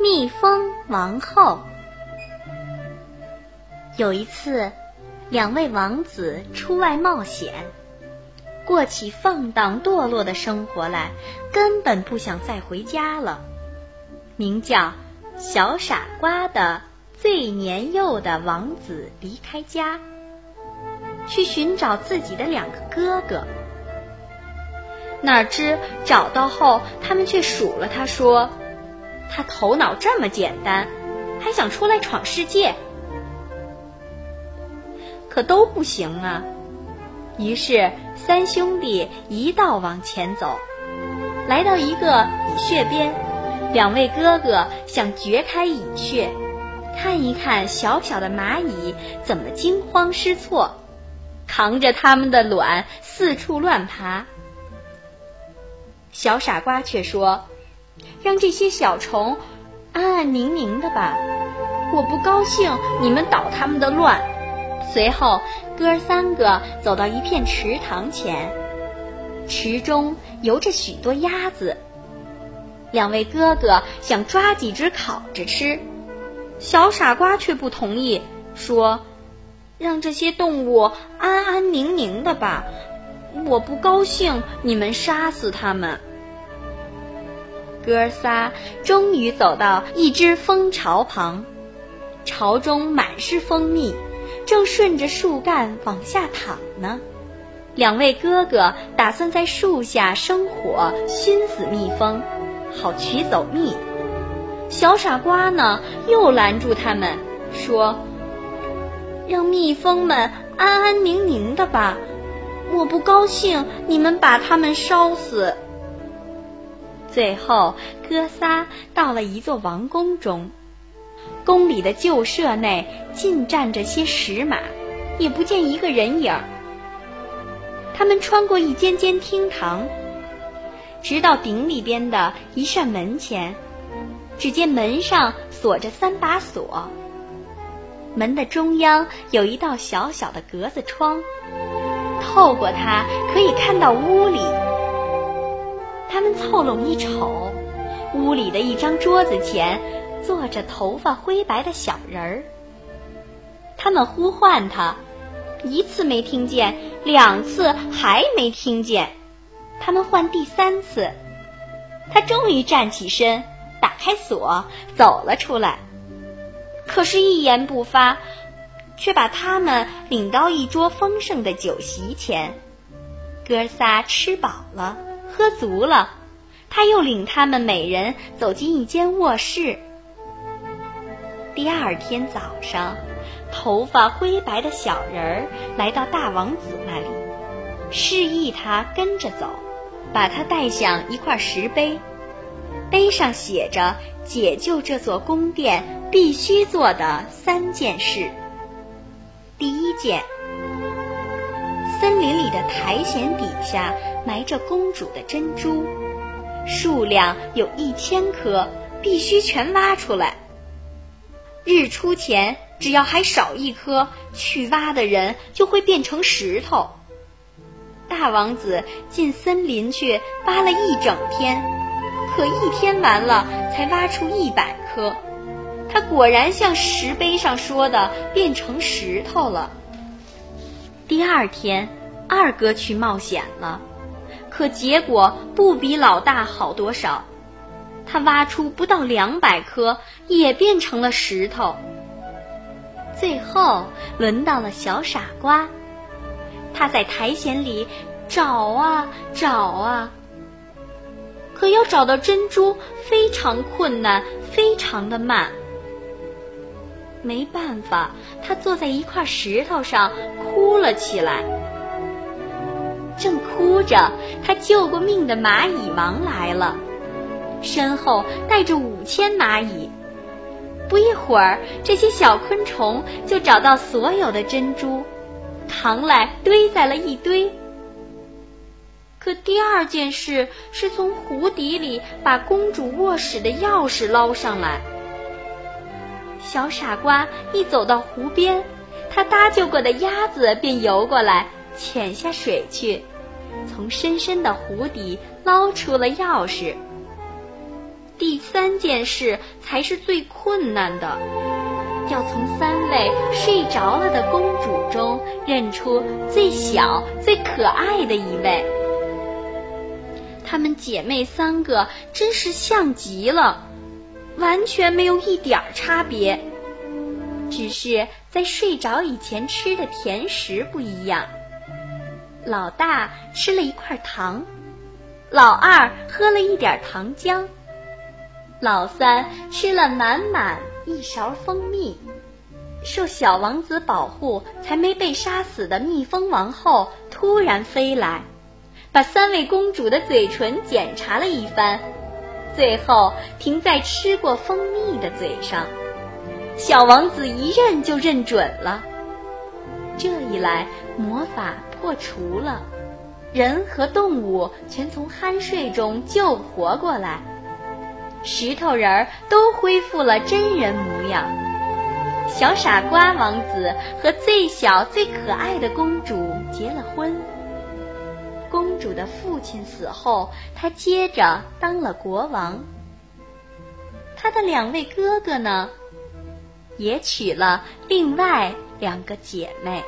蜜蜂王后。有一次，两位王子出外冒险，过起放荡堕落的生活来，根本不想再回家了。名叫小傻瓜的最年幼的王子离开家，去寻找自己的两个哥哥。哪知找到后，他们却数了他，说。他头脑这么简单，还想出来闯世界，可都不行啊！于是三兄弟一道往前走，来到一个蚁穴边，两位哥哥想掘开蚁穴，看一看小小的蚂蚁怎么惊慌失措，扛着他们的卵四处乱爬。小傻瓜却说。让这些小虫安安宁宁的吧，我不高兴你们捣他们的乱。随后，哥三个走到一片池塘前，池中游着许多鸭子。两位哥哥想抓几只烤着吃，小傻瓜却不同意，说：“让这些动物安安宁宁的吧，我不高兴你们杀死它们。”哥仨终于走到一只蜂巢旁，巢中满是蜂蜜，正顺着树干往下淌呢。两位哥哥打算在树下生火熏死蜜蜂，好取走蜜。小傻瓜呢，又拦住他们，说：“让蜜蜂们安安宁宁的吧，我不高兴你们把它们烧死。”最后，哥仨到了一座王宫中，宫里的旧舍内尽站着些石马，也不见一个人影。他们穿过一间间厅堂，直到顶里边的一扇门前，只见门上锁着三把锁，门的中央有一道小小的格子窗，透过它可以看到屋里。他们凑拢一瞅，屋里的一张桌子前坐着头发灰白的小人儿。他们呼唤他，一次没听见，两次还没听见。他们唤第三次，他终于站起身，打开锁，走了出来。可是，一言不发，却把他们领到一桌丰盛的酒席前。哥仨吃饱了。喝足了，他又领他们每人走进一间卧室。第二天早上，头发灰白的小人儿来到大王子那里，示意他跟着走，把他带向一块石碑，碑上写着解救这座宫殿必须做的三件事。第一件。森林里的苔藓底下埋着公主的珍珠，数量有一千颗，必须全挖出来。日出前，只要还少一颗，去挖的人就会变成石头。大王子进森林去挖了一整天，可一天完了才挖出一百颗，他果然像石碑上说的变成石头了。第二天，二哥去冒险了，可结果不比老大好多少。他挖出不到两百颗，也变成了石头。最后轮到了小傻瓜，他在苔藓里找啊找啊，可要找到珍珠非常困难，非常的慢。没办法，他坐在一块石头上哭了起来。正哭着，他救过命的蚂蚁王来了，身后带着五千蚂蚁。不一会儿，这些小昆虫就找到所有的珍珠，扛来堆在了一堆。可第二件事是从湖底里把公主卧室的钥匙捞上来。小傻瓜一走到湖边，他搭救过的鸭子便游过来，潜下水去，从深深的湖底捞出了钥匙。第三件事才是最困难的，要从三位睡着了的公主中认出最小、最可爱的一位。她们姐妹三个真是像极了，完全没有一点儿差别，只是在睡着以前吃的甜食不一样。老大吃了一块糖，老二喝了一点糖浆。老三吃了满满一勺蜂蜜，受小王子保护才没被杀死的蜜蜂王后突然飞来，把三位公主的嘴唇检查了一番，最后停在吃过蜂蜜的嘴上。小王子一认就认准了，这一来魔法破除了，人和动物全从酣睡中救活过来。石头人儿都恢复了真人模样，小傻瓜王子和最小最可爱的公主结了婚。公主的父亲死后，他接着当了国王。他的两位哥哥呢，也娶了另外两个姐妹。